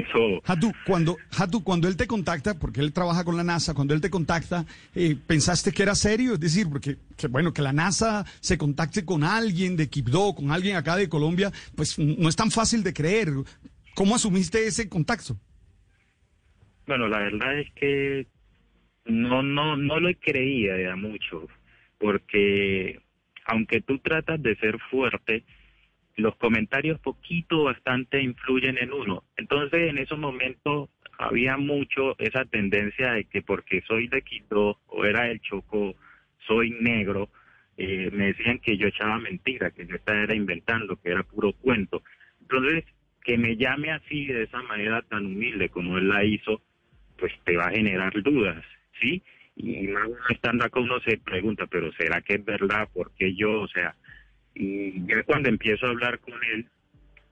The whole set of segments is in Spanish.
Eso, Hatu, cuando, Hatu, cuando él te contacta, porque él trabaja con la NASA, cuando él te contacta, eh, ¿pensaste que era serio? Es decir, porque, que, bueno, que la NASA se contacte con alguien de Quibdó, con alguien acá de Colombia, pues no es tan fácil de creer. ¿Cómo asumiste ese contacto? bueno, la verdad es que no, no, no lo creía ya mucho, porque aunque tú tratas de ser fuerte, los comentarios poquito bastante influyen en uno. Entonces, en esos momentos había mucho esa tendencia de que porque soy de Quito o era el Chocó, soy negro, eh, me decían que yo echaba mentira, que yo estaba inventando, que era puro cuento. Entonces, que me llame así, de esa manera tan humilde como él la hizo, pues te va a generar dudas, ¿sí? Y más estando acá uno se pregunta, pero ¿será que es verdad? ¿Por qué yo? O sea, y ya cuando empiezo a hablar con él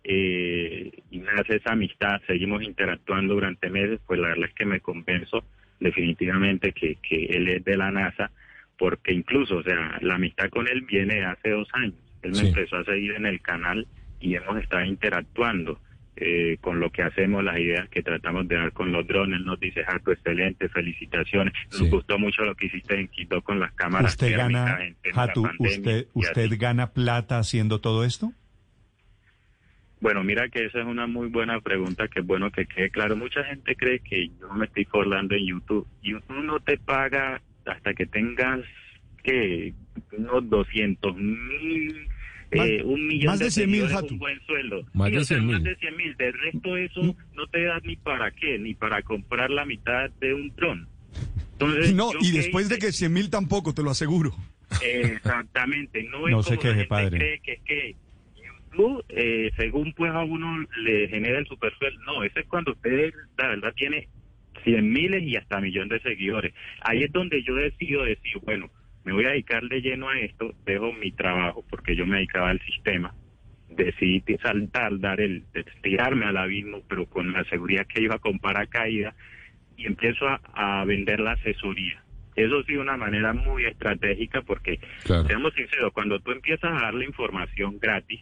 eh, y nace esa amistad, seguimos interactuando durante meses, pues la verdad es que me convenzo definitivamente que, que él es de la NASA, porque incluso, o sea, la amistad con él viene de hace dos años. Él me Sí. empezó a seguir en el canal y hemos estado interactuando eh, con lo que hacemos, las ideas que tratamos de dar con los drones. Nos dice, Jaco, excelente, felicitaciones. Nos gustó mucho lo que hiciste en Quito con las cámaras. ¿Usted gana, Hatu, pandemia usted, usted gana plata haciendo todo esto? Bueno, mira que esa es una muy buena pregunta, que es bueno que quede claro. Mucha gente cree que yo me estoy forlando en YouTube. YouTube no te paga hasta que tengas que unos 200 mil, eh, un millón más de 100.000, seguidores, Hatu. un buen sueldo. Más Sí, de o sea, 100.000. Más de 100 mil. De resto eso no te da ni para qué, ni para comprar la mitad de un dron. Entonces, no, ¿yo y qué después de que 100 mil tampoco, te lo aseguro. Exactamente, no es No se como la gente padre. cree que es que YouTube, eh, según pues a uno le genera el supersueldo. No, eso es cuando usted, la verdad, tiene cien miles y hasta millón de seguidores. Ahí es donde yo decido decir, bueno, me voy a dedicar de lleno a esto, dejo mi trabajo porque yo me dedicaba al sistema, decidí saltar, dar el, de- tirarme al abismo, pero con la seguridad que iba con paracaídas y empiezo a, a vender la asesoría. Eso sí, una manera muy estratégica porque, Claro. seamos sinceros, cuando tú empiezas a darle información gratis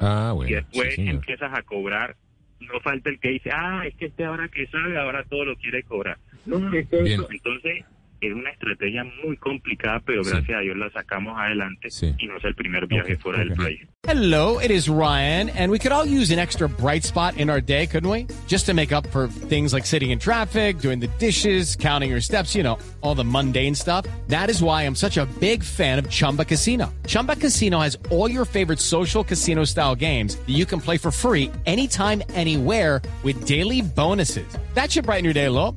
Ah, y bueno. después sí, señor. empiezas a cobrar, no falta el que dice, ah, es que este ahora que sabe, ahora todo lo quiere cobrar. No, Bien. eso- entonces es una estrategia muy complicada, pero Sí. gracias a Dios la sacamos adelante Sí. y no es el primer viaje Ok, fuera del país. Hello, it is Ryan, and we could all use an extra bright spot in our day, couldn't we? Just to make up for things like sitting in traffic, doing the dishes, counting your steps, you know, all the mundane stuff. That is why I'm such a big fan of Chumba Casino. Chumba Casino has all your favorite social casino style games that you can play for free anytime, anywhere with daily bonuses. That should brighten your day a little.